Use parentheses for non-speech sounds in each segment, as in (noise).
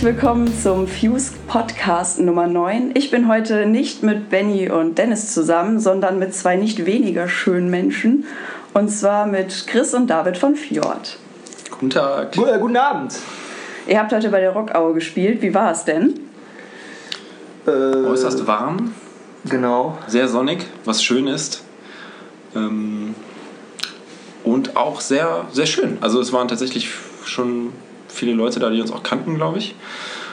Herzlich willkommen zum Fuse Podcast Nummer 9. Ich bin heute nicht mit Benny und Dennis zusammen, sondern mit zwei nicht weniger schönen Menschen. Und zwar mit Chris und David von Fjord. Guten Tag. Gu- äh, guten Abend. Ihr habt heute bei der Rockaue gespielt. Wie war es denn? Äh, Äußerst warm, Genau. sehr sonnig, was schön ist. Ähm, und auch sehr, sehr schön. Also es waren tatsächlich schon viele Leute da, die uns auch kannten, glaube ich.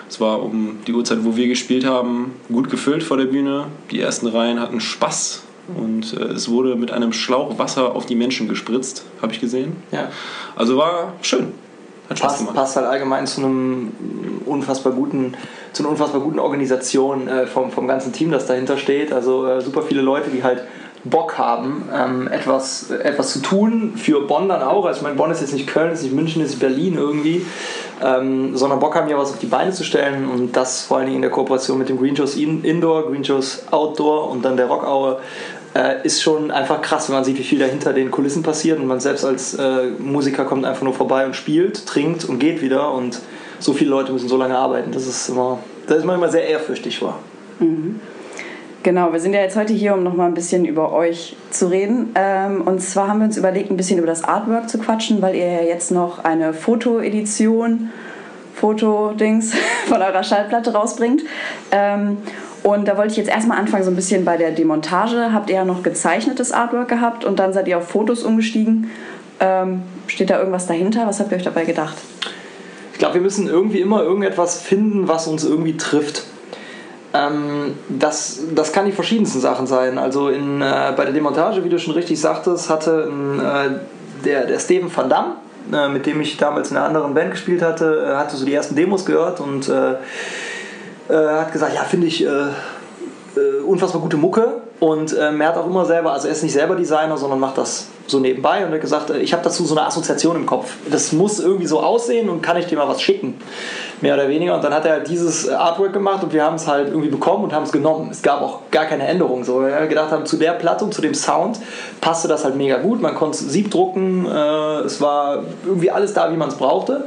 Es war um die Uhrzeit, wo wir gespielt haben, gut gefüllt vor der Bühne. Die ersten Reihen hatten Spaß und äh, es wurde mit einem Schlauch Wasser auf die Menschen gespritzt, habe ich gesehen. Ja. Also war schön. Hat Spaß Passt, gemacht. passt halt allgemein zu einem unfassbar guten, zu einer unfassbar guten Organisation äh, vom, vom ganzen Team, das dahinter steht. Also äh, super viele Leute, die halt Bock haben, ähm, etwas, etwas zu tun. Für Bonn dann auch. Also ich meine, Bonn ist jetzt nicht Köln, ist nicht München, ist nicht Berlin irgendwie. Ähm, sondern Bock haben, hier was auf die Beine zu stellen und das vor allen Dingen in der Kooperation mit dem Green Shows In- Indoor, Green Shows Outdoor und dann der Rockaue äh, ist schon einfach krass, wenn man sieht, wie viel da hinter den Kulissen passiert und man selbst als äh, Musiker kommt einfach nur vorbei und spielt, trinkt und geht wieder und so viele Leute müssen so lange arbeiten. Das ist immer, das ist man sehr ehrfürchtig war. Genau, wir sind ja jetzt heute hier, um nochmal ein bisschen über euch zu reden. Ähm, und zwar haben wir uns überlegt, ein bisschen über das Artwork zu quatschen, weil ihr ja jetzt noch eine Fotoedition, Fotodings (laughs) von eurer Schallplatte rausbringt. Ähm, und da wollte ich jetzt erstmal anfangen, so ein bisschen bei der Demontage. Habt ihr ja noch gezeichnetes Artwork gehabt und dann seid ihr auf Fotos umgestiegen. Ähm, steht da irgendwas dahinter? Was habt ihr euch dabei gedacht? Ich glaube, wir müssen irgendwie immer irgendetwas finden, was uns irgendwie trifft. Ähm, das, das kann die verschiedensten Sachen sein. Also in, äh, bei der Demontage, wie du schon richtig sagtest, hatte äh, der, der Steven van Damme, äh, mit dem ich damals in einer anderen Band gespielt hatte, äh, hatte so die ersten Demos gehört und äh, äh, hat gesagt, ja, finde ich unfassbar gute Mucke und ähm, er hat auch immer selber, also er ist nicht selber Designer, sondern macht das so nebenbei und hat gesagt, äh, ich habe dazu so eine Assoziation im Kopf. Das muss irgendwie so aussehen und kann ich dir mal was schicken, mehr oder weniger. Und dann hat er halt dieses Artwork gemaht und wir haben es halt irgendwie bekommen und haben es genommen. Es gab auch gar keine Änderung. So, weil wir gedacht haben, zu der Platte und zu dem Sound passte das halt mega gut. Man konnte siebdrucken, äh, es war irgendwie alles da, wie man es brauchte.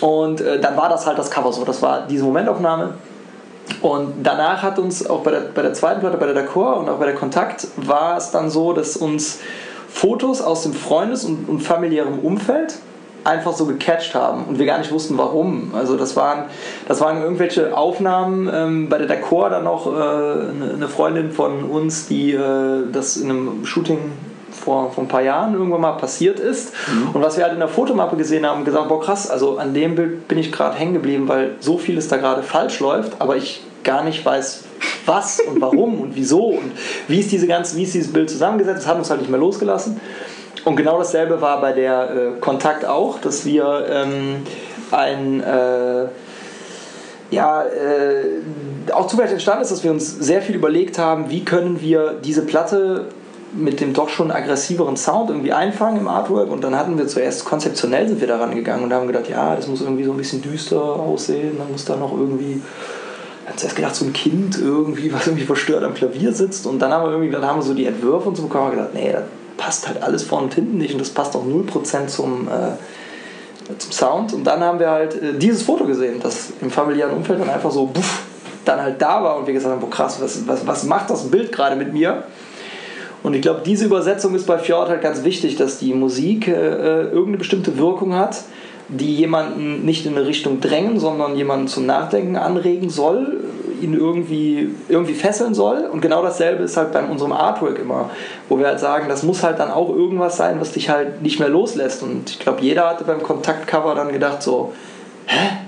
Und äh, dann war das halt das Cover so. Das war diese Momentaufnahme. Und danach hat uns auch bei der, bei der zweiten Platte, bei der D'accord und auch bei der Kontakt, war es dann so, dass uns Fotos aus dem Freundes- und, und familiären Umfeld einfach so gecatcht haben und wir gar nicht wussten warum. Also das waren, das waren irgendwelche Aufnahmen ähm, bei der D'accord dann noch äh, eine, eine Freundin von uns, die äh, das in einem Shooting vor, vor ein paar Jahren irgendwann mal passiert ist. Und was wir halt in der Fotomappe gesehen haben, gesagt, boah krass, also an dem Bild bin ich gerade hängen geblieben, weil so vieles da gerade falsch läuft, aber ich gar nicht weiß, was und warum und wieso und wie ist, diese ganze, wie ist dieses Bild zusammengesetzt. Das hat uns halt nicht mehr losgelassen. Und genau dasselbe war bei der äh, Kontakt auch, dass wir ähm, ein äh, ja, äh, auch zufällig entstanden ist, dass wir uns sehr viel überlegt haben, wie können wir diese Platte mit dem doch schon aggressiveren Sound irgendwie einfangen im Artwork und dann hatten wir zuerst konzeptionell sind wir daran gegangen und haben gedacht, ja, das muss irgendwie so ein bisschen düster aussehen, dann muss da noch irgendwie haben zuerst gedacht, so ein Kind irgendwie, was irgendwie verstört am Klavier sitzt. Und dann haben wir irgendwie, dann haben wir so die Entwürfe und so bekommen und gedacht, nee, das passt halt alles vorne und hinten nicht und das passt auch 0% zum, äh, zum Sound. Und dann haben wir halt äh, dieses Foto gesehen, das im familiären Umfeld dann einfach so puff, dann halt da war und wir gesagt haben, boah krass, was, was, was macht das Bild gerade mit mir? Und ich glaube, diese Übersetzung ist bei Fjord halt ganz wichtig, dass die Musik äh, äh, irgendeine bestimmte Wirkung hat, die jemanden nicht in eine Richtung drängen, sondern jemanden zum Nachdenken anregen soll, ihn irgendwie, irgendwie fesseln soll. Und genau dasselbe ist halt bei unserem Artwork immer, wo wir halt sagen, das muss halt dann auch irgendwas sein, was dich halt nicht mehr loslässt. Und ich glaube, jeder hatte beim Kontaktcover dann gedacht so, hä?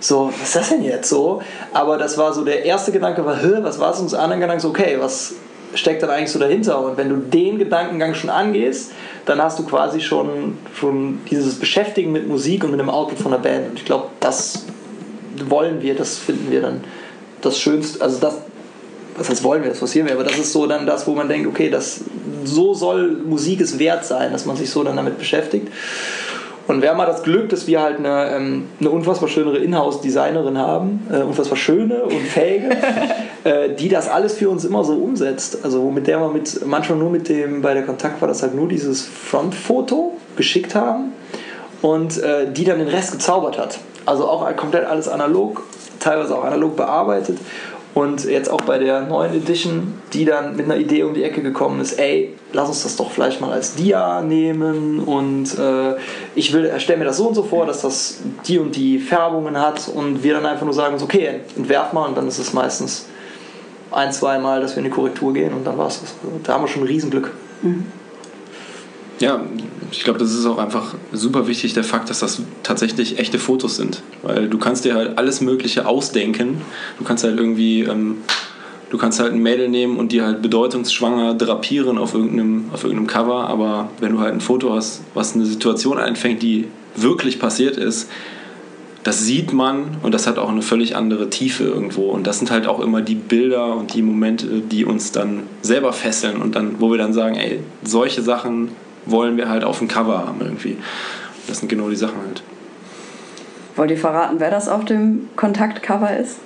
So, was ist das denn jetzt so? Aber das war so, der erste Gedanke war, was war es? Und der andere Gedanke so, okay, was steckt dann eigentlich so dahinter? Und wenn du den Gedankengang schon angehst, dann hast du quasi schon, schon dieses Beschäftigen mit Musik und mit dem Output von der Band. Und ich glaube, das wollen wir, das finden wir dann das Schönste, also das, was heißt wollen wir, das forcieren wir, aber das ist so dann das, wo man denkt, okay, das, so soll Musik es wert sein, dass man sich so dann damit beschäftigt. Und wir haben mal das Glück, dass wir halt eine, ähm, eine unfassbar schönere Inhouse-Designerin haben, äh, unfassbar schöne und fähige, (laughs) äh, die das alles für uns immer so umsetzt. Also mit der wir mit, manchmal nur mit dem, bei der Kontakt war das halt nur dieses Frontfoto geschickt haben und äh, die dann den Rest gezaubert hat. Also auch komplett alles analog, teilweise auch analog bearbeitet. Und jetzt auch bei der neuen Edition, die dann mit einer Idee um die Ecke gekommen ist, ey, lass uns das doch vielleicht mal als Dia nehmen und äh, ich will, stell mir das so und so vor, dass das die und die Färbungen hat und wir dann einfach nur sagen, okay, entwerf mal und dann ist es meistens ein, zwei Mal, dass wir in die Korrektur gehen und dann war es das. Da haben wir schon ein Riesenglück. Mhm. Ja, ich glaube, das ist auch einfach super wichtig, der Fakt, dass das tatsächlich echte Fotos sind. Weil du kannst dir halt alles Mögliche ausdenken. Du kannst halt irgendwie, ähm, du kannst halt ein Mädel nehmen und die halt bedeutungsschwanger drapieren auf irgendeinem, auf irgendeinem Cover, aber wenn du halt ein Foto hast, was eine Situation einfängt, die wirklich passiert ist, das sieht man und das hat auch eine völlig andere Tiefe irgendwo. Und das sind halt auch immer die Bilder und die Momente, die uns dann selber fesseln und dann, wo wir dann sagen, ey, solche Sachen wollen wir halt auf dem Cover haben irgendwie. Das sind genau die Sachen halt. Wollt ihr verraten, wer das auf dem Kontaktcover ist?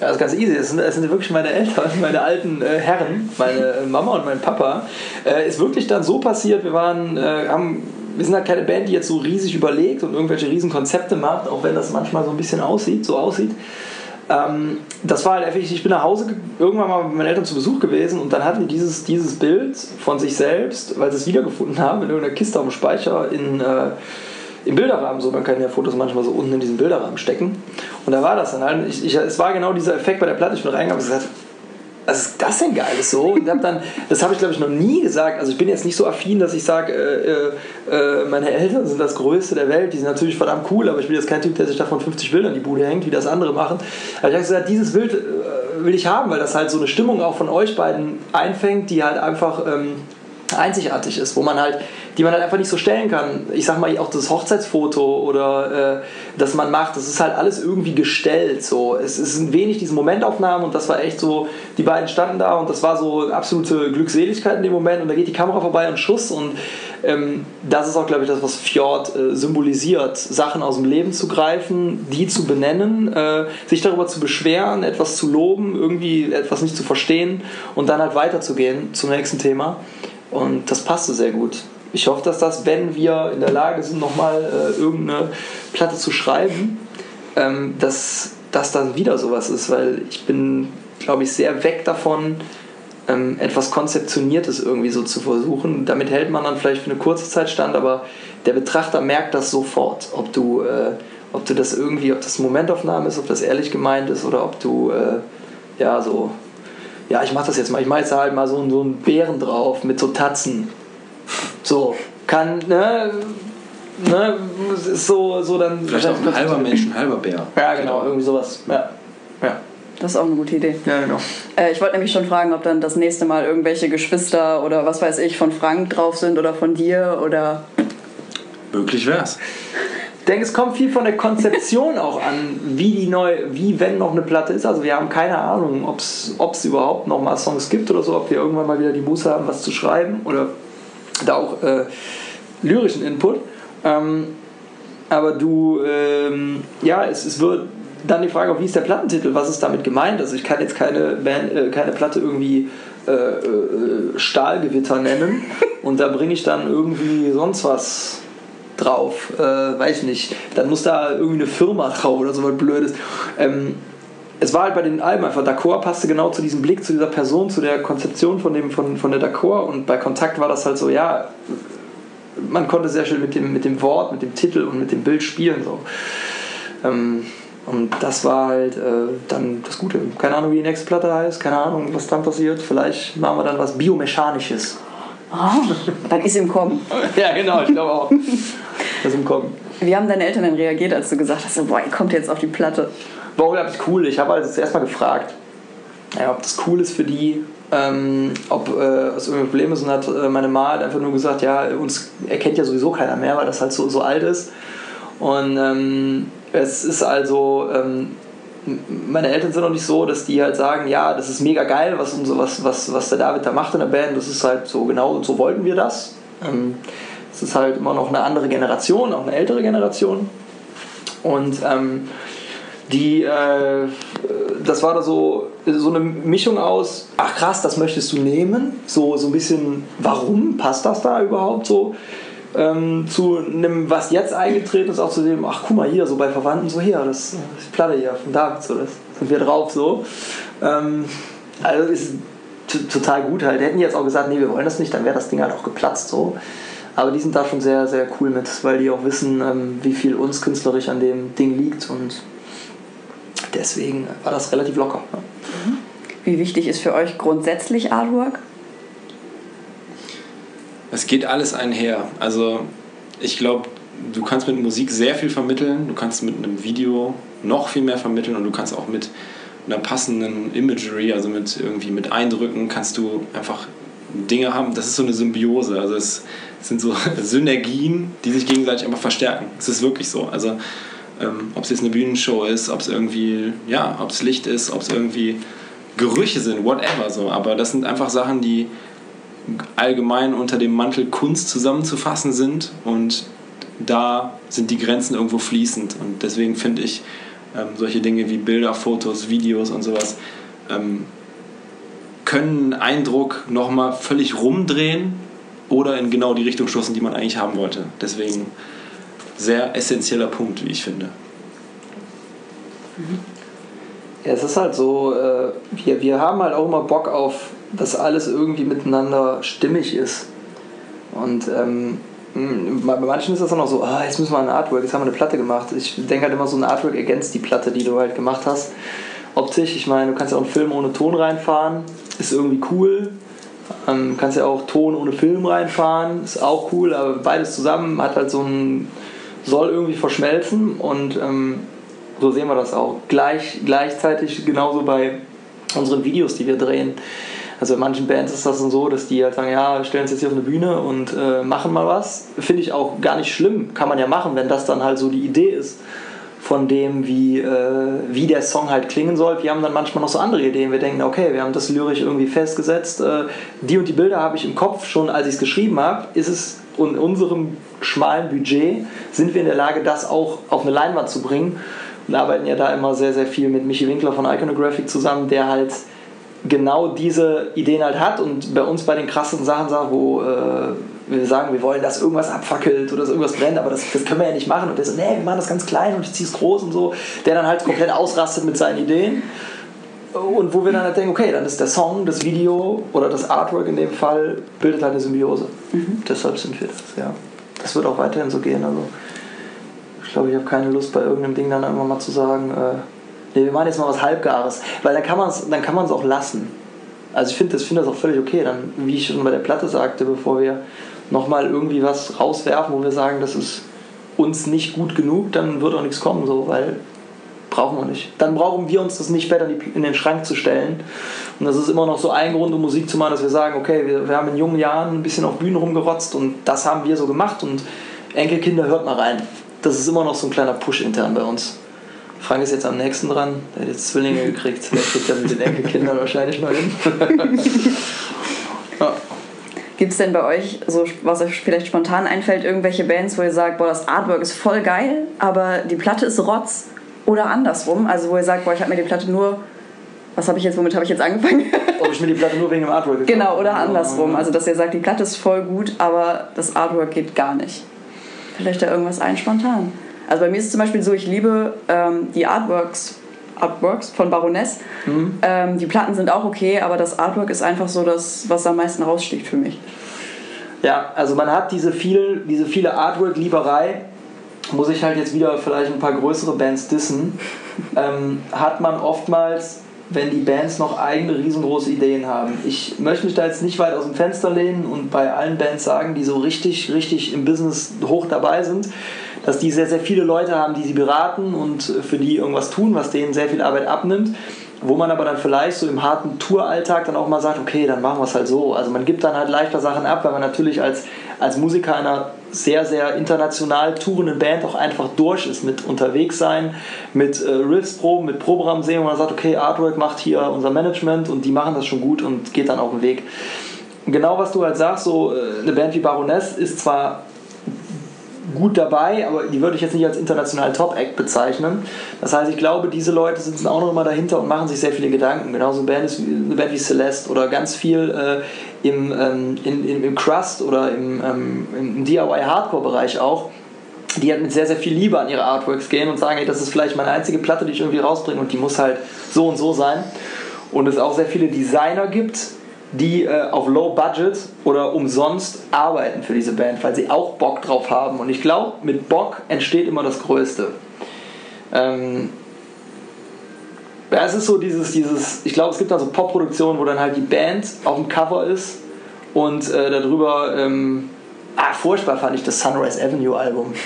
Ja, das ist ganz easy. Es sind, das sind wirklich meine Eltern, (laughs) meine alten äh, Herren, meine Mama und mein Papa. Äh, ist wirklich dann so passiert, wir waren, äh, haben wir sind halt keine Band, die jetzt so riesig überlegt und irgendwelche riesen Konzepte macht, auch wenn das manchmal so ein bisschen aussieht, so aussieht. Ähm, das war halt effektiv, ich bin nach Hause irgendwann mal mit meinen Eltern zu Besuch gewesen und dann hatten die dieses, dieses Bild von sich selbst, weil sie es wiedergefunden haben, in irgendeiner Kiste dem Speicher in, äh, im Bilderrahmen. So, man kann ja Fotos manchmal so unten in diesen Bilderrahmen stecken. Und da war das dann halt. Ich, ich, es war genau dieser Effekt bei der Platte. Ich bin reingegangen und gesagt, was ist das denn Geiles so? Und hab dann, das habe ich glaube ich noch nie gesagt. Also ich bin jetzt nicht so affin, dass ich sage, äh, äh, meine Eltern sind das Größte der Welt. Die sind natürlich verdammt cool, aber ich bin jetzt kein Typ, der sich davon 50 Bilder in die Bude hängt, wie das andere machen. Aber ich habe gesagt, dieses Bild äh, will ich haben, weil das halt so eine Stimmung auch von euch beiden einfängt, die halt einfach ähm, einzigartig ist, wo man halt die man halt einfach nicht so stellen kann. Ich sag mal, auch das Hochzeitsfoto oder äh, das man macht, das ist halt alles irgendwie gestellt. So. Es, es sind wenig diese Momentaufnahmen und das war echt so, die beiden standen da und das war so absolute Glückseligkeit in dem Moment und da geht die Kamera vorbei und Schuss und ähm, das ist auch, glaube ich, das, was Fjord äh, symbolisiert. Sachen aus dem Leben zu greifen, die zu benennen, äh, sich darüber zu beschweren, etwas zu loben, irgendwie etwas nicht zu verstehen und dann halt weiterzugehen zum nächsten Thema. Und das passte sehr gut ich hoffe, dass das, wenn wir in der Lage sind, nochmal äh, irgendeine Platte zu schreiben, ähm, dass das dann wieder sowas ist, weil ich bin, glaube ich, sehr weg davon, ähm, etwas Konzeptioniertes irgendwie so zu versuchen. Damit hält man dann vielleicht für eine kurze Zeit stand, aber der Betrachter merkt das sofort, ob du, äh, ob du das irgendwie, ob das Momentaufnahme ist, ob das ehrlich gemeint ist oder ob du, äh, ja, so, ja, ich mach das jetzt mal, ich mache jetzt halt mal so, so einen Bären drauf mit so Tatzen so, kann, ne, ne, ist so, so dann. Vielleicht auch ein halber Mensch, ein halber Bär. Ja, genau, irgendwie sowas. Ja. ja. Das ist auch eine gute Idee. Ja, genau. Äh, ich wollte nämlich schon fragen, ob dann das nächste Mal irgendwelche Geschwister oder was weiß ich von Frank drauf sind oder von dir oder. Möglich wär's. Ich denke, es kommt viel von der Konzeption auch an, wie die neu, wie wenn noch eine Platte ist. Also wir haben keine Ahnung, ob es überhaupt noch mal Songs gibt oder so, ob wir irgendwann mal wieder die Muße haben, was zu schreiben oder da auch äh, lyrischen Input. Ähm, aber du, ähm, ja, es, es wird dann die Frage, wie ist der Plattentitel, was ist damit gemeint? Also ich kann jetzt keine, Band, äh, keine Platte irgendwie äh, äh Stahlgewitter nennen (laughs) und da bringe ich dann irgendwie sonst was drauf, äh, weiß ich nicht. Dann muss da irgendwie eine Firma drauf oder so was Blödes. Ähm, es war halt bei den Alben einfach, D'accord passte genau zu diesem Blick, zu dieser Person, zu der Konzeption von, dem, von, von der D'accord und bei Kontakt war das halt so, ja, man konnte sehr schön mit dem, mit dem Wort, mit dem Titel und mit dem Bild spielen. So. Ähm, und das war halt äh, dann das Gute. Keine Ahnung, wie die nächste Platte heißt, keine Ahnung, was dann passiert. Vielleicht machen wir dann was Biomechanisches. Oh, dann ist im Kommen. (laughs) ja, genau, ich glaube auch. (laughs) (laughs) das im Kommen. Wie haben deine Eltern denn reagiert, als du gesagt hast, boah, ihr kommt jetzt auf die Platte? war unglaublich cool. Ich habe also zuerst mal gefragt, ja, ob das cool ist für die, ähm, ob äh, es irgendwie Probleme ist. Und hat äh, meine Ma hat einfach nur gesagt, ja, uns erkennt ja sowieso keiner mehr, weil das halt so, so alt ist. Und ähm, es ist also, ähm, meine Eltern sind noch nicht so, dass die halt sagen, ja, das ist mega geil, was, was, was, was der David da macht in der Band. Das ist halt so genau und so wollten wir das. Ähm, es ist halt immer noch eine andere Generation, auch eine ältere Generation. Und ähm, die, äh, das war da so, so eine Mischung aus, ach krass, das möchtest du nehmen, so, so ein bisschen, warum passt das da überhaupt so, ähm, zu einem, was jetzt eingetreten ist, auch zu dem, ach guck mal hier, so bei Verwandten, so hier, das, ist die Platte hier von David, so, das sind wir drauf, so. Ähm, also ist total gut halt. Hätten jetzt auch gesagt, nee, wir wollen das nicht, dann wäre das Ding halt auch geplatzt, so. Aber die sind da schon sehr, sehr cool mit, weil die auch wissen, ähm, wie viel uns künstlerisch an dem Ding liegt und deswegen war das relativ locker. Ne? Wie wichtig ist für euch grundsätzlich Artwork? Es geht alles einher. Also ich glaube, du kannst mit Musik sehr viel vermitteln, du kannst mit einem Video noch viel mehr vermitteln und du kannst auch mit einer passenden Imagery, also mit irgendwie mit Eindrücken, kannst du einfach Dinge haben. Das ist so eine Symbiose. Also es sind so (laughs) Synergien, die sich gegenseitig einfach verstärken. Es ist wirklich so. Also ähm, ob es jetzt eine Bühnenshow ist, ob es irgendwie, ja, ob es Licht ist, ob es irgendwie Gerüche sind, whatever so. Aber das sind einfach Sachen, die allgemein unter dem Mantel Kunst zusammenzufassen sind und da sind die Grenzen irgendwo fließend. Und deswegen finde ich ähm, solche Dinge wie Bilder, Fotos, Videos und sowas ähm, können einen Eindruck nochmal völlig rumdrehen oder in genau die Richtung stoßen, die man eigentlich haben wollte. Deswegen sehr essentieller Punkt, wie ich finde. Ja, es ist halt so, äh, wir, wir haben halt auch immer Bock auf, dass alles irgendwie miteinander stimmig ist. Und ähm, bei manchen ist das dann auch so, ah, jetzt müssen wir ein Artwork, jetzt haben wir eine Platte gemacht. Ich denke halt immer, so ein Artwork ergänzt die Platte, die du halt gemacht hast. Optisch, ich meine, du kannst ja auch einen Film ohne Ton reinfahren, ist irgendwie cool. Ähm, kannst ja auch Ton ohne Film reinfahren, ist auch cool, aber beides zusammen hat halt so ein, soll irgendwie verschmelzen und ähm, so sehen wir das auch. Gleich, gleichzeitig genauso bei unseren Videos, die wir drehen. Also in manchen Bands ist das so, dass die halt sagen, ja, wir stellen uns jetzt hier auf eine Bühne und äh, machen mal was. Finde ich auch gar nicht schlimm, kann man ja machen, wenn das dann halt so die Idee ist von dem, wie, äh, wie der Song halt klingen soll. Wir haben dann manchmal noch so andere Ideen. Wir denken, okay, wir haben das lyrisch irgendwie festgesetzt. Äh, die und die Bilder habe ich im Kopf schon, als ich es geschrieben habe. Ist es in unserem schmalen Budget, sind wir in der Lage, das auch auf eine Leinwand zu bringen und arbeiten ja da immer sehr, sehr viel mit Michi Winkler von Iconographic zusammen, der halt genau diese Ideen halt hat und bei uns bei den krassen Sachen sagt, wo äh, wir sagen, wir wollen, dass irgendwas abfackelt oder dass irgendwas brennt, aber das, das können wir ja nicht machen. Und der so, nee, wir machen das ganz klein und ich ziehe es groß und so. Der dann halt komplett ausrastet mit seinen Ideen. Und wo wir dann halt denken, okay, dann ist der Song, das Video oder das Artwork in dem Fall, bildet halt eine Symbiose. Mhm. Deshalb sind wir das, ja. Das wird auch weiterhin so gehen. Also ich glaube, ich habe keine Lust bei irgendeinem Ding dann einfach mal zu sagen, äh, nee, wir machen jetzt mal was Halbgares. Weil dann kann man es dann kann man es auch lassen. Also ich finde das, find das auch völlig okay. Dann, wie ich schon bei der Platte sagte, bevor wir nochmal irgendwie was rauswerfen, wo wir sagen, das ist uns nicht gut genug, dann wird auch nichts kommen, so, weil brauchen wir nicht. Dann brauchen wir uns das nicht später in den Schrank zu stellen. Und das ist immer noch so ein Grund, um Musik zu machen, dass wir sagen, okay, wir, wir haben in jungen Jahren ein bisschen auf Bühnen rumgerotzt und das haben wir so gemacht und Enkelkinder hört mal rein das ist immer noch so ein kleiner Push intern bei uns. Frank ist jetzt am nächsten dran, der hat jetzt Zwillinge gekriegt, der kriegt ja mit den Enkelkindern wahrscheinlich noch hin. (laughs) (laughs) ja. Gibt es denn bei euch, so, was euch vielleicht spontan einfällt, irgendwelche Bands, wo ihr sagt, boah, das Artwork ist voll geil, aber die Platte ist Rotz? Oder andersrum, also wo ihr sagt, boah, ich habe mir die Platte nur was habe ich jetzt, womit habe ich jetzt angefangen? (laughs) Ob ich mir die Platte nur wegen dem Artwork gekauft Genau, oder andersrum. Also, dass ihr sagt, die Platte ist voll gut, aber das Artwork geht gar nicht. Vielleicht da irgendwas ein spontan. Also bei mir ist es zum Beispiel so, ich liebe ähm, die Artworks, Artworks von Baroness. Mhm. Ähm, die Platten sind auch okay, aber das Artwork ist einfach so das, was am meisten raussticht für mich. Ja, also man hat diese, viel, diese viele Artwork-Lieberei, muss ich halt jetzt wieder vielleicht ein paar größere Bands dissen, ähm, hat man oftmals wenn die Bands noch eigene riesengroße Ideen haben. Ich möchte mich da jetzt nicht weit aus dem Fenster lehnen und bei allen Bands sagen, die so richtig, richtig im Business hoch dabei sind, dass die sehr, sehr viele Leute haben, die sie beraten und für die irgendwas tun, was denen sehr viel Arbeit abnimmt wo man aber dann vielleicht so im harten Touralltag dann auch mal sagt, okay, dann machen wir es halt so. Also man gibt dann halt leichter Sachen ab, weil man natürlich als, als Musiker einer sehr, sehr international tourenden Band auch einfach durch ist mit unterwegs sein, mit äh, Riffs-Proben, mit Proberaum sehen, wo man sagt, okay, Artwork macht hier unser Management und die machen das schon gut und geht dann auf den Weg. Genau was du halt sagst, so äh, eine Band wie Baroness ist zwar gut dabei, aber die würde ich jetzt nicht als international Top-Act bezeichnen. Das heißt, ich glaube, diese Leute sitzen auch noch immer dahinter und machen sich sehr viele Gedanken. Genauso eine Band, ist, eine Band wie Celeste oder ganz viel äh, im, ähm, in, im Crust oder im, ähm, im DIY-Hardcore-Bereich auch die halt mit sehr, sehr viel Liebe an ihre Artworks gehen und sagen, ey, das ist vielleicht meine einzige Platte, die ich irgendwie rausbringe und die muss halt so und so sein. Und es auch sehr viele Designer gibt, die äh, auf Low Budget oder umsonst arbeiten für diese Band, weil sie auch Bock drauf haben. Und ich glaube, mit Bock entsteht immer das Größte. Ähm, ja, es ist so dieses, dieses ich glaube, es gibt also Popproduktionen, wo dann halt die Band auf dem Cover ist und äh, darüber ähm, Ah, furchtbar fand ich das Sunrise Avenue Album. (laughs)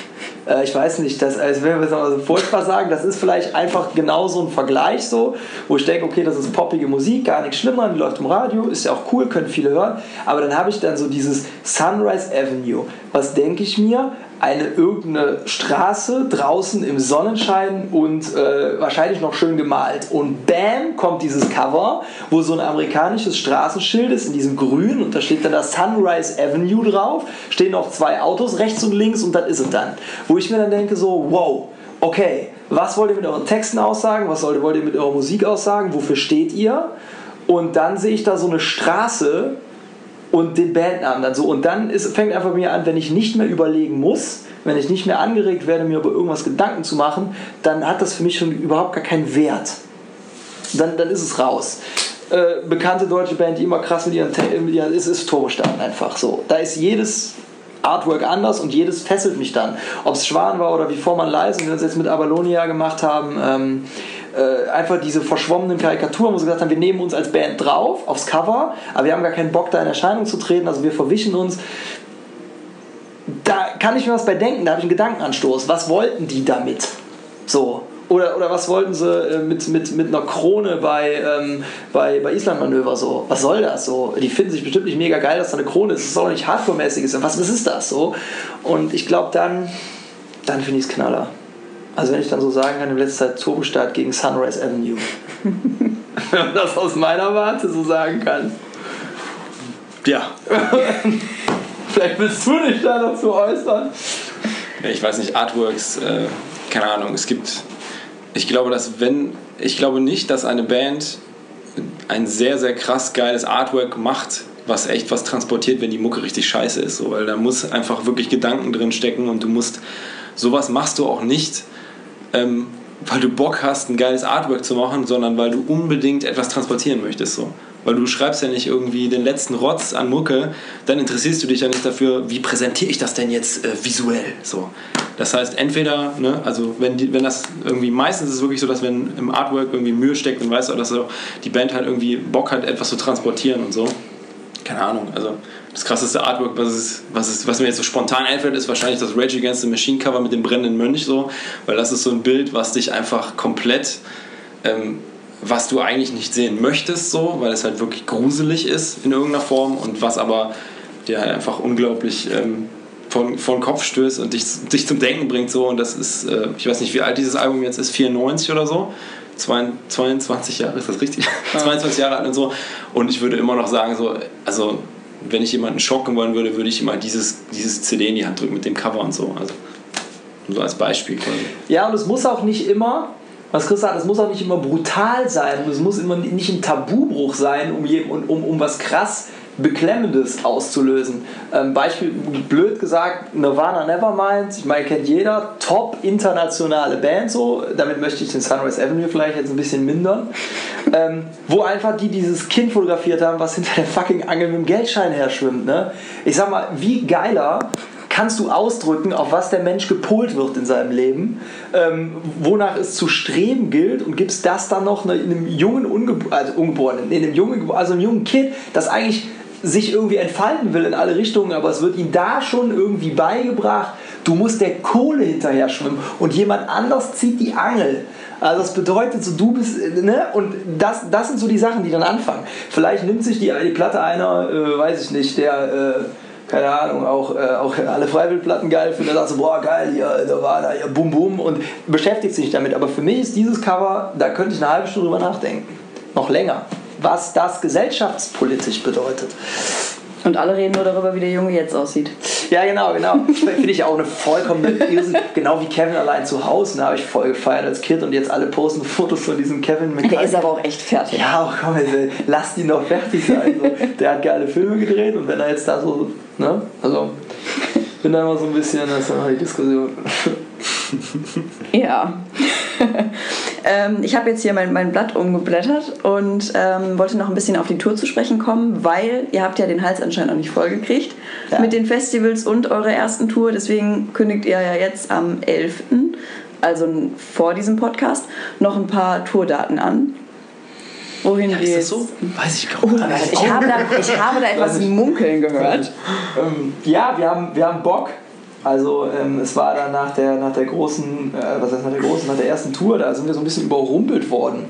Äh, ich weiß nicht, das, also wenn wir es mal so furchtbar sagen, das ist vielleicht einfach genau so ein Vergleich so, wo ich denke, okay, das ist poppige Musik, gar nichts schlimmer, die läuft im Radio, ist ja auch cool, können viele hören, aber dann habe ich dann so dieses Sunrise Avenue. Was denke ich mir? Eine irgendeine Straße draußen im Sonnenschein und äh, wahrscheinlich noch schön gemalt. Und bam, kommt dieses Cover, wo so ein amerikanisches Straßenschild ist in diesem Grün und da steht dann das Sunrise Avenue drauf, stehen noch zwei Autos rechts und links und das ist es dann. Wo ich mir dann denke so, wow, okay, was wollt ihr mit euren Texten aussagen, was wollt ihr mit eurer Musik aussagen, wofür steht ihr? Und dann sehe ich da so eine Straße und den Bandnamen dann so. Und dann ist, fängt einfach mir an, wenn ich nicht mehr überlegen muss, wenn ich nicht mehr angeregt werde, mir über irgendwas Gedanken zu machen, dann hat das für mich schon überhaupt gar keinen Wert. Dann, dann ist es raus. Äh, bekannte deutsche Band, die immer krass mit ihren, mit ihren ist, ist Turbostern einfach so. Da ist jedes Artwork anders und jedes fesselt mich dann. Ob es Schwan war oder wie Vormann Leise, wie wir es jetzt mit Abalonia gemacht haben. Ähm, äh, einfach diese verschwommenen Karikaturen, wo sie gesagt haben, wir nehmen uns als Band drauf, aufs Cover, aber wir haben gar keinen Bock, da in Erscheinung zu treten, also wir verwischen uns. Da kann ich mir was bei denken, da habe ich einen Gedankenanstoß. Was wollten die damit? So. Oder, oder was wollten sie äh, mit, mit, mit einer Krone bei, ähm, bei, bei Islandmanöver so? Was soll das so? Die finden sich bestimmt nicht mega geil, dass da eine Krone ist. Das ist auch nicht hardcore-mäßig. Was, was ist das so? Und ich glaube, dann, dann finde ich es knaller. Also wenn ich dann so sagen kann, in letzter Zeit Turbostart gegen Sunrise Avenue. (laughs) wenn man das aus meiner Warte so sagen kann. Ja. (laughs) Vielleicht willst du dich da dazu äußern. Ich weiß nicht, Artworks, äh, keine Ahnung, es gibt. Ich glaube, dass wenn. Ich glaube nicht, dass eine Band ein sehr, sehr krass geiles Artwork macht, was echt was transportiert, wenn die Mucke richtig scheiße ist. So, weil da muss einfach wirklich Gedanken drin stecken und du musst. Sowas machst du auch nicht ähm, weil du Bock hast, ein geiles Artwork zu machen, sondern weil du unbedingt etwas transportieren möchtest. So. Weil du schreibst ja nicht irgendwie den letzten Rotz an Mucke, dann interessierst du dich ja nicht dafür, wie präsentiere ich das denn jetzt äh, visuell. So. Das heißt, entweder, ne, also wenn, die, wenn das irgendwie, meistens ist es wirklich so, dass wenn im Artwork irgendwie Mühe steckt und weißt du, dass so die Band halt irgendwie Bock hat, etwas zu transportieren und so. Keine Ahnung, also das krasseste Artwork, was, ist, was, ist, was mir jetzt so spontan einfällt, ist wahrscheinlich das Rage Against the Machine Cover mit dem brennenden Mönch so, weil das ist so ein Bild, was dich einfach komplett, ähm, was du eigentlich nicht sehen möchtest so, weil es halt wirklich gruselig ist in irgendeiner Form und was aber dir halt einfach unglaublich ähm, von, von Kopf stößt und dich, dich zum Denken bringt so. Und das ist, äh, ich weiß nicht, wie alt dieses Album jetzt ist, 94 oder so. 22 Jahre, ist das richtig? Ja. (laughs) 22 Jahre alt und so. Und ich würde immer noch sagen, so, also wenn ich jemanden schocken wollen würde, würde ich immer dieses, dieses CD in die Hand drücken mit dem Cover und so. Also so als Beispiel quasi. Ja, und es muss auch nicht immer, was Chris sagt, es muss auch nicht immer brutal sein und es muss immer nicht ein Tabubruch sein, um, um, um was krass Beklemmendes auszulösen. Ähm, Beispiel, blöd gesagt, Nirvana Nevermind, ich meine, kennt jeder, top internationale Band so, damit möchte ich den Sunrise Avenue vielleicht jetzt ein bisschen mindern, ähm, wo einfach die dieses Kind fotografiert haben, was hinter der fucking Angel mit dem Geldschein her schwimmt. Ne? Ich sag mal, wie geiler kannst du ausdrücken, auf was der Mensch gepolt wird in seinem Leben, ähm, wonach es zu streben gilt und gibst das dann noch einem jungen Ungeb also Ungeborenen, in einem jungen, also einem jungen Kind, das eigentlich sich irgendwie entfalten will in alle Richtungen, aber es wird ihm da schon irgendwie beigebracht, du musst der Kohle hinterher schwimmen und jemand anders zieht die Angel. Also das bedeutet so, du bist, ne? Und das, das sind so die Sachen, die dann anfangen. Vielleicht nimmt sich die, die Platte einer, äh, weiß ich nicht, der, äh, keine Ahnung, auch, äh, auch alle Freiwillplatten geil findet, sagt so, boah, geil, hier, da war da, hier, bum, bum, und beschäftigt sich damit. Aber für mich ist dieses Cover, da könnte ich eine halbe Stunde drüber nachdenken. Noch länger was das gesellschaftspolitisch bedeutet. Und alle reden nur darüber, wie der Junge jetzt aussieht. Ja, genau, genau. Finde ich auch eine vollkommene Irrsinn. Genau wie Kevin allein zu Hause. Da habe ich voll gefeiert als Kind und jetzt alle posten Fotos von diesem Kevin mit Der ist aber auch echt fertig. Ja, oh, komm, ey, lass ihn doch fertig sein. So. Der hat geile Filme gedreht und wenn er jetzt da so, ne, also bin da immer so ein bisschen, das ist die Diskussion. Ja. (laughs) ähm, ich habe jetzt hier mein, mein Blatt umgeblättert und ähm, wollte noch ein bisschen auf die Tour zu sprechen kommen, weil ihr habt ja den Hals anscheinend noch nicht vollgekriegt Ja. mit den Festivals und eurer ersten Tour. Deswegen kündigt ihr ja jetzt am 11., also vor diesem Podcast, noch ein paar Tourdaten an. Wohin Ja, jetzt- so? Weiß ich gar Oh, nicht. ich, habe da, ich habe da etwas munkeln gehört. Ähm, ja, wir haben, wir haben Bock. Also ähm, es war dann nach der, nach der großen, äh, was heißt nach der großen, nach der ersten Tour, da sind wir so ein bisschen überrumpelt worden.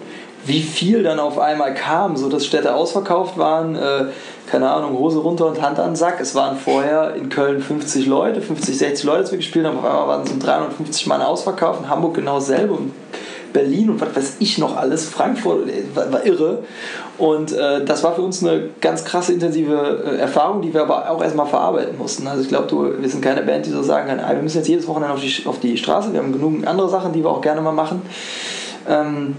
Wie viel dann auf einmal kam, so dass Städte ausverkauft waren, äh, keine Ahnung, Hose runter und Hand an den Sack. Es waren vorher in Köln 50 Leute, 50, 60 Leute, als wir gespielt haben, auf einmal waren es um 350 Mann ausverkauft, in Hamburg genau dasselbe und Berlin und was weiß ich noch alles, Frankfurt, äh, war, war irre. Und äh, das war für uns eine ganz krasse, intensive äh, Erfahrung, die wir aber auch erstmal verarbeiten mussten. Also ich glaube, wir sind keine Band, die so sagen kann, ah, wir müssen jetzt jedes Wochenende auf die, auf die Straße, wir haben genug andere Sachen, die wir auch gerne mal machen. Ähm,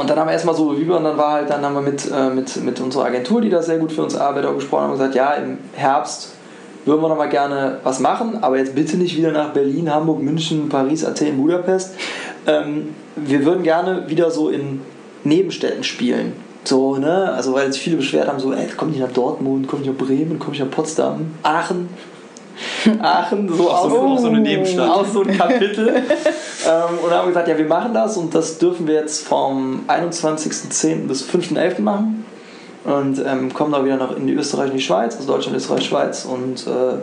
und dann haben wir erstmal so Revue und dann war halt, dann haben wir mit, äh, mit, mit unserer Agentur, die da sehr gut für uns arbeitet, auch gesprochen und gesagt, ja, im Herbst würden wir noch mal gerne was machen, aber jetzt bitte nicht wieder nach Berlin, Hamburg, München, Paris, Athen, Budapest. Ähm, wir würden gerne wieder so in Nebenstädten spielen. So, ne? Also weil sich viele beschwert haben, so, ey, komm nicht nach Dortmund, komm nicht nach Bremen, komm nicht nach Potsdam, Aachen. (laughs) Aachen, so Auch so- auch so eine Nebenstadt. Auch so ein Kapitel. (laughs) ähm, und haben gesagt, ja, wir machen das und das dürfen wir jetzt vom 21.10. bis 5.11. machen. Und ähm, kommen da wieder nach in die Österreich und die Schweiz, also Deutschland, Österreich, Schweiz und äh,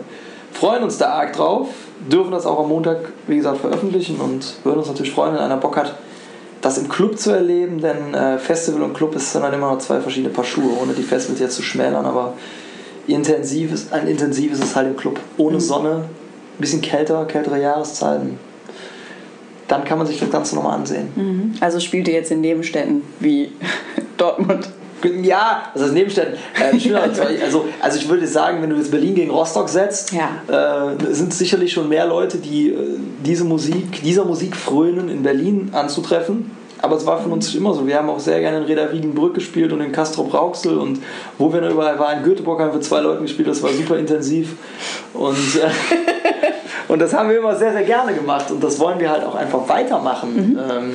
freuen uns da arg drauf. Dürfen das auch am Montag, wie gesagt, veröffentlichen und würden uns natürlich freuen, wenn einer Bock hat, das im Club zu erleben, denn äh, Festival und Club ist dann immer noch zwei verschiedene Paar Schuhe, ohne die Festivals jetzt zu schmälern, aber intensives, ein intensives ist halt im Club. Ohne Sonne, ein bisschen kälter, kältere Jahreszeiten. Dann kann man sich das Ganze nochmal ansehen. Mhm. Also spielt ihr jetzt in Nebenstädten wie (laughs) Dortmund. Ja, das heißt Nebenstädten. Äh, schöner als- also, also ich würde sagen, wenn du jetzt Berlin gegen Rostock setzt, Ja. äh, sind sicherlich schon mehr Leute, die äh, diese Musik, dieser Musik frönen, in Berlin anzutreffen. Aber es war von uns immer so. Wir haben auch sehr gerne in Reda Wiedenbrück gespielt und in Castrop Rauxel und wo wir noch überall waren. In Göteborg haben wir zwei Leuten gespielt, das war super intensiv. Und, äh, (laughs) und das haben wir immer sehr, sehr gerne gemacht und das wollen wir halt auch einfach weitermachen. Ähm,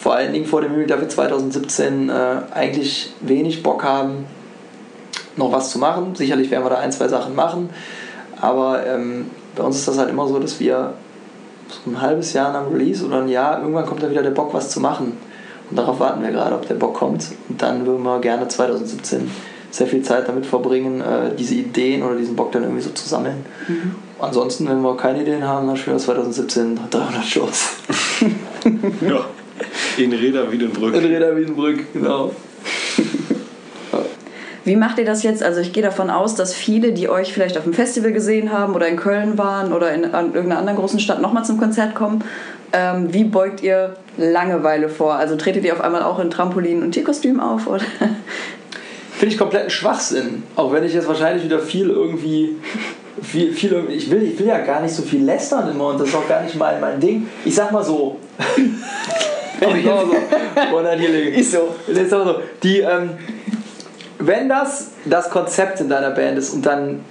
vor allen Dingen vor dem Himmel, da wir 2017 äh, eigentlich wenig Bock haben, noch was zu machen. Sicherlich werden wir da ein, zwei Sachen machen, aber ähm, bei uns ist das halt immer so, dass wir so ein halbes Jahr nach dem Release oder ein Jahr, irgendwann kommt da wieder der Bock, was zu machen. Und darauf warten wir gerade, ob der Bock kommt. Und dann würden wir gerne 2017 sehr viel Zeit damit verbringen, äh, diese Ideen oder diesen Bock dann irgendwie so zu sammeln. Ansonsten, wenn wir keine Ideen haben, dann spielen wir 2017 300 Shows. Ja. (laughs) In Reda Wiedenbrück. In Reda Wiedenbrück, genau. Wie macht ihr das jetzt? Also ich gehe davon aus, dass viele, die euch vielleicht auf dem Festival gesehen haben oder in Köln waren oder in irgendeiner anderen großen Stadt nochmal zum Konzert kommen. Ähm, wie beugt ihr Langeweile vor? Also tretet ihr auf einmal auch in Trampolin und Tierkostüm auf? Oder? Finde ich kompletten Schwachsinn. Auch wenn ich jetzt wahrscheinlich wieder viel irgendwie. Viel, viel, irgendwie- ich, will, ich will ja gar nicht so viel lästern immer und das ist auch gar nicht mein, mein Ding. Ich sag mal so. Sag mal so. (laughs) Hier liegen. Ist so. Sag mal so. Die, ähm, wenn das das Konzept in deiner Band ist und dann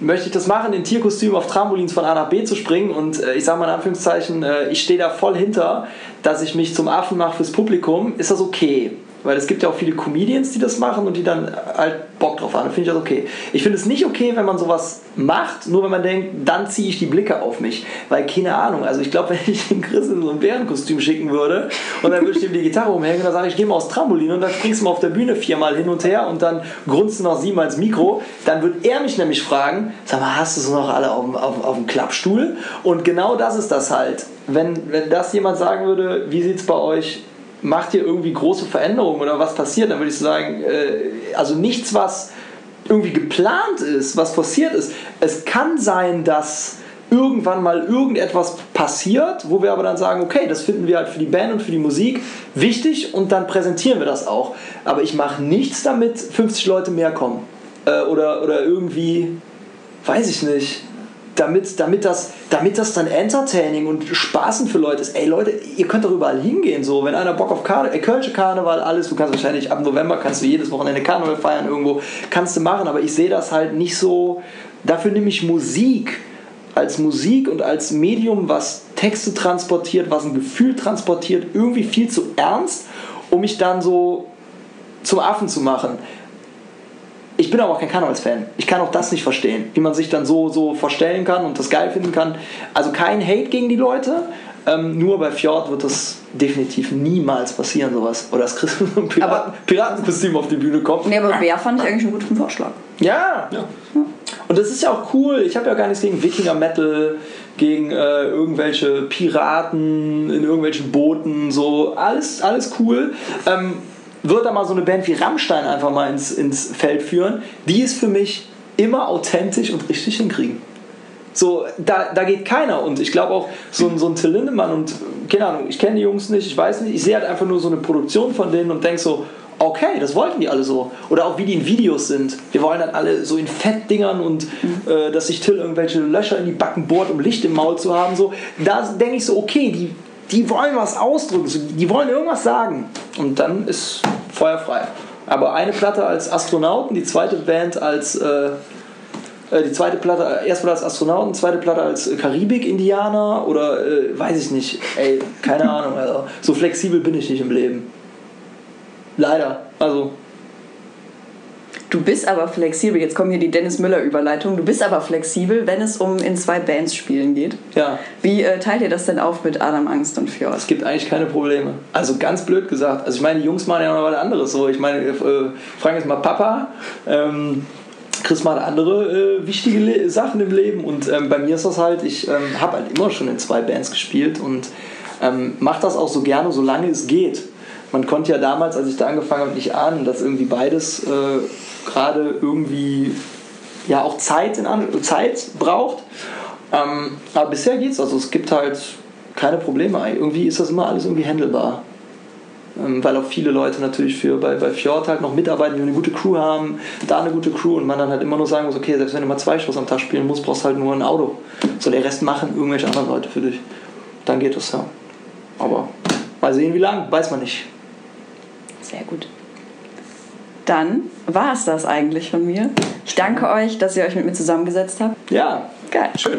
möchte ich das machen, in Tierkostüm auf Trampolins von A nach B zu springen und äh, ich sage mal in Anführungszeichen, äh, ich stehe da voll hinter, dass ich mich zum Affen mache fürs Publikum, ist das okay. Weil es gibt ja auch viele Comedians, die das machen und die dann halt Bock drauf haben. Finde ich das okay. Ich finde es nicht okay, wenn man sowas macht, nur wenn man denkt, dann ziehe ich die Blicke auf mich. Weil, keine Ahnung, also ich glaube, (laughs) wenn ich den Chris in so ein Bärenkostüm schicken würde und dann würde ich ihm die Gitarre umhängen und dann sage ich, geh mal aufs Trampolin und dann springst du mal auf der Bühne viermal hin und her und dann grunzt du noch siebenmal ins Mikro, dann wird er mich nämlich fragen, sag mal, hast du so noch alle auf, dem- auf, auf dem Klappstuhl? Und genau das ist das halt. Wenn, wenn das jemand sagen würde, wie sieht es bei euch macht ihr irgendwie große Veränderungen oder was passiert, dann würde ich sagen, äh, also nichts, was irgendwie geplant ist, was forciert ist. Es kann sein, dass irgendwann mal irgendetwas passiert, wo wir aber dann sagen, okay, das finden wir halt für die Band und für die Musik wichtig und dann präsentieren wir das auch. Aber ich mache nichts damit, 50 Leute mehr kommen. äh, oder, oder irgendwie, weiß ich nicht, damit, damit, das, damit das dann entertaining und spaßend für Leute ist. Ey Leute, ihr könnt doch überall hingehen, so, wenn einer Bock auf Karne äh, Kölsche Karneval, alles, du kannst wahrscheinlich ab November kannst du jedes Wochenende Karneval feiern irgendwo, kannst du machen, aber ich sehe das halt nicht so, dafür nehme ich Musik als Musik und als Medium, was Texte transportiert, was ein Gefühl transportiert, irgendwie viel zu ernst, um mich dann so zum Affen zu machen. Ich bin aber auch kein Karnevalsfan. Ich kann auch das nicht verstehen, wie man sich dann so, so verstellen kann und das geil finden kann. Also kein Hate gegen die Leute, ähm, nur bei Fjord wird das definitiv niemals passieren, sowas. Oder dass Chris (laughs) mit einem Piraten, Piratenkostüm auf die Bühne kommt. Nee, aber Bär fand ich eigentlich einen guten Vorschlag. Ja. Ja. Und das ist ja auch cool. Ich habe ja gar nichts gegen Wikinger-Metal, gegen äh, irgendwelche Piraten in irgendwelchen Booten, so. Alles, alles cool. Ähm, wird da mal so eine Band wie Rammstein einfach mal ins, ins Feld führen, die es für mich immer authentisch und richtig hinkriegen. So, da, da geht keiner. Und ich glaube auch, so ein, so ein Till Lindemann und, keine Ahnung, ich kenne die Jungs nicht, ich weiß nicht, ich sehe halt einfach nur so eine Produktion von denen und denke so, okay, das wollten die alle so. Oder auch wie die in Videos sind. Wir wollen dann alle so in Fettdingern und äh, dass sich Till irgendwelche Löcher in die Backen bohrt, um Licht im Maul zu haben. So, da denke ich so, okay, die, die wollen was ausdrücken, die wollen irgendwas sagen. Und dann ist Feuer frei. Aber eine Platte als Astronauten, die zweite Band als äh, äh, die zweite Platte, erste Platte als Astronauten, zweite Platte als Karibik-Indianer oder äh, weiß ich nicht. Ey, keine (laughs) Ahnung. Also, so flexibel bin ich nicht im Leben. Leider. Also, Du bist aber flexibel, jetzt kommt hier die Dennis Müller-Überleitung, du bist aber flexibel, wenn es um in zwei Bands spielen geht. ja. Wie äh, teilt ihr das denn auf mit Adam Angst und Fjord? Es gibt eigentlich keine Probleme. Also ganz blöd gesagt. Also ich meine, die Jungs machen ja noch was anderes. So, ich meine, äh, fragen jetzt mal Papa. Ähm, Chris macht andere äh, wichtige Le Sachen im Leben und ähm, bei mir ist das halt, ich ähm, habe halt immer schon in zwei Bands gespielt und ähm, mache das auch so gerne, solange es geht. Man konnte ja damals, als ich da angefangen habe, nicht ahnen, dass irgendwie beides äh, gerade irgendwie ja auch Zeit, in An Zeit braucht. Ähm, aber bisher geht's. Also es gibt halt keine Probleme. Irgendwie ist das immer alles irgendwie handelbar. Ähm, weil auch viele Leute natürlich für bei, bei Fjord halt noch mitarbeiten, die eine gute Crew haben, da eine gute Crew und man dann halt immer nur sagen muss, okay, selbst wenn du mal zwei Shows am Tag spielen musst, brauchst du halt nur ein Auto. Soll der Rest machen irgendwelche anderen Leute für dich. Dann geht das ja. Aber mal sehen, wie lang, weiß man nicht. Sehr gut. Dann war es das eigentlich von mir. Ich danke euch, dass ihr euch mit mir zusammengesetzt habt. Ja, Geil. Schön.